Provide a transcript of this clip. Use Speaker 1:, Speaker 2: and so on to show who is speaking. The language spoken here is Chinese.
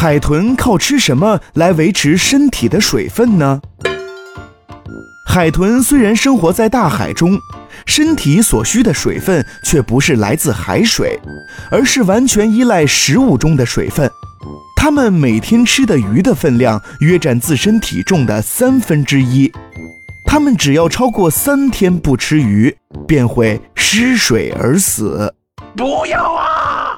Speaker 1: 海豚靠吃什么来维持身体的水分呢？海豚虽然生活在大海中身体所需的水分却不是来自海水而是完全依赖食物中的水分。它们每天吃的鱼的分量约占自身体重的三分之一。它们只要超过三天不吃鱼便会失水而死。
Speaker 2: 不要啊！